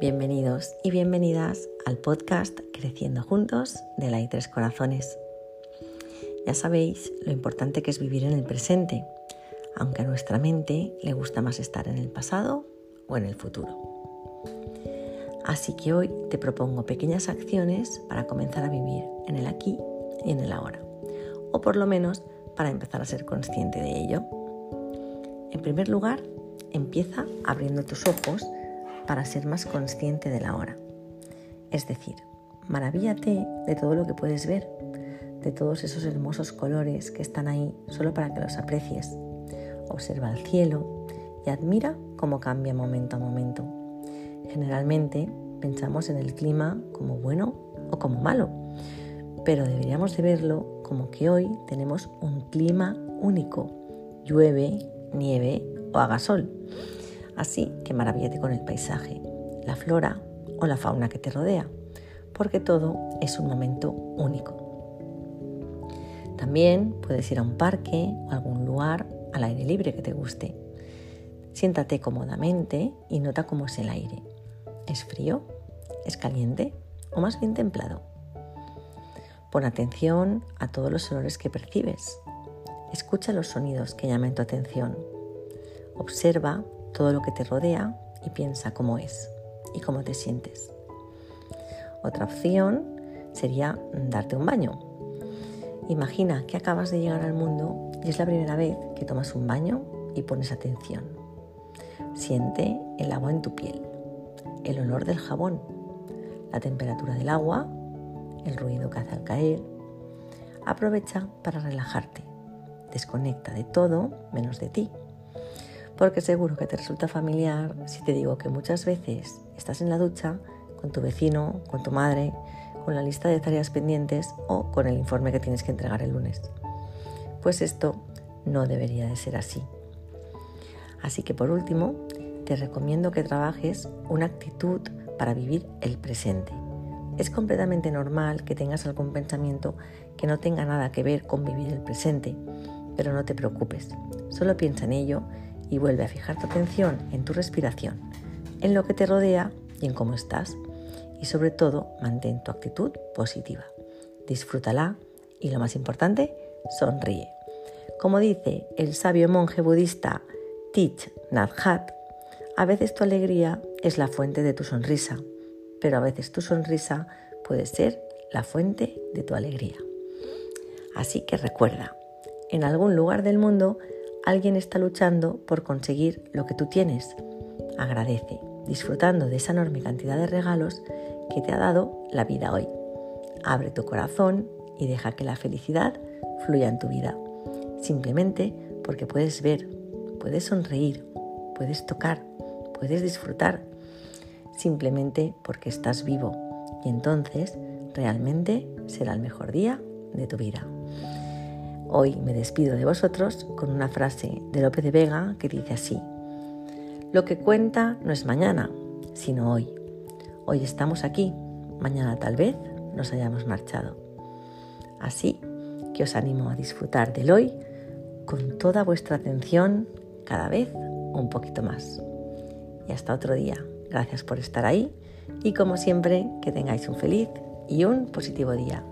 Bienvenidos y bienvenidas al podcast Creciendo Juntos de la I3 Corazones. Ya sabéis lo importante que es vivir en el presente, aunque a nuestra mente le gusta más estar en el pasado o en el futuro. Así que hoy te propongo pequeñas acciones para comenzar a vivir en el aquí y en el ahora, o por lo menos para empezar a ser consciente de ello. En primer lugar, empieza abriendo tus ojos para ser más consciente de la hora. Es decir, maravíllate de todo lo que puedes ver, de todos esos hermosos colores que están ahí solo para que los aprecies. Observa el cielo y admira cómo cambia momento a momento. Generalmente pensamos en el clima como bueno o como malo, pero deberíamos de verlo como que hoy tenemos un clima único. Llueve, nieve o haga sol. Así que maravíllate con el paisaje, la flora o la fauna que te rodea, porque todo es un momento único. También puedes ir a un parque o algún lugar al aire libre que te guste. Siéntate cómodamente y nota cómo es el aire. ¿Es frío? ¿Es caliente? ¿O más bien templado? Pon atención a todos los olores que percibes. Escucha los sonidos que llaman tu atención. Observa todo lo que te rodea y piensa cómo es y cómo te sientes. Otra opción sería darte un baño. Imagina que acabas de llegar al mundo y es la primera vez que tomas un baño y pones atención. Siente el agua en tu piel, el olor del jabón, la temperatura del agua, el ruido que hace al caer. Aprovecha para relajarte. Desconecta de todo menos de ti porque seguro que te resulta familiar si te digo que muchas veces estás en la ducha con tu vecino, con tu madre, con la lista de tareas pendientes o con el informe que tienes que entregar el lunes. Pues esto no debería de ser así. Así que por último, te recomiendo que trabajes una actitud para vivir el presente. Es completamente normal que tengas algún pensamiento que no tenga nada que ver con vivir el presente, pero no te preocupes, solo piensa en ello y vuelve a fijar tu atención en tu respiración, en lo que te rodea y en cómo estás. Y sobre todo, mantén tu actitud positiva. Disfrútala y lo más importante, sonríe. Como dice el sabio monje budista Thich Nhat Hanh, a veces tu alegría es la fuente de tu sonrisa, pero a veces tu sonrisa puede ser la fuente de tu alegría. Así que recuerda, en algún lugar del mundo alguien está luchando por conseguir lo que tú tienes. Agradece, disfrutando de esa enorme cantidad de regalos que te ha dado la vida hoy. Abre tu corazón y deja que la felicidad fluya en tu vida. Simplemente porque puedes ver, puedes sonreír, puedes tocar, puedes disfrutar. Simplemente porque estás vivo. Y entonces realmente será el mejor día de tu vida. Hoy me despido de vosotros con una frase de Lope de Vega que dice así, Lo que cuenta no es mañana, sino hoy. Hoy estamos aquí, mañana tal vez nos hayamos marchado. Así que os animo a disfrutar del hoy con toda vuestra atención cada vez un poquito más. Y hasta otro día. Gracias por estar ahí y como siempre que tengáis un feliz y un positivo día.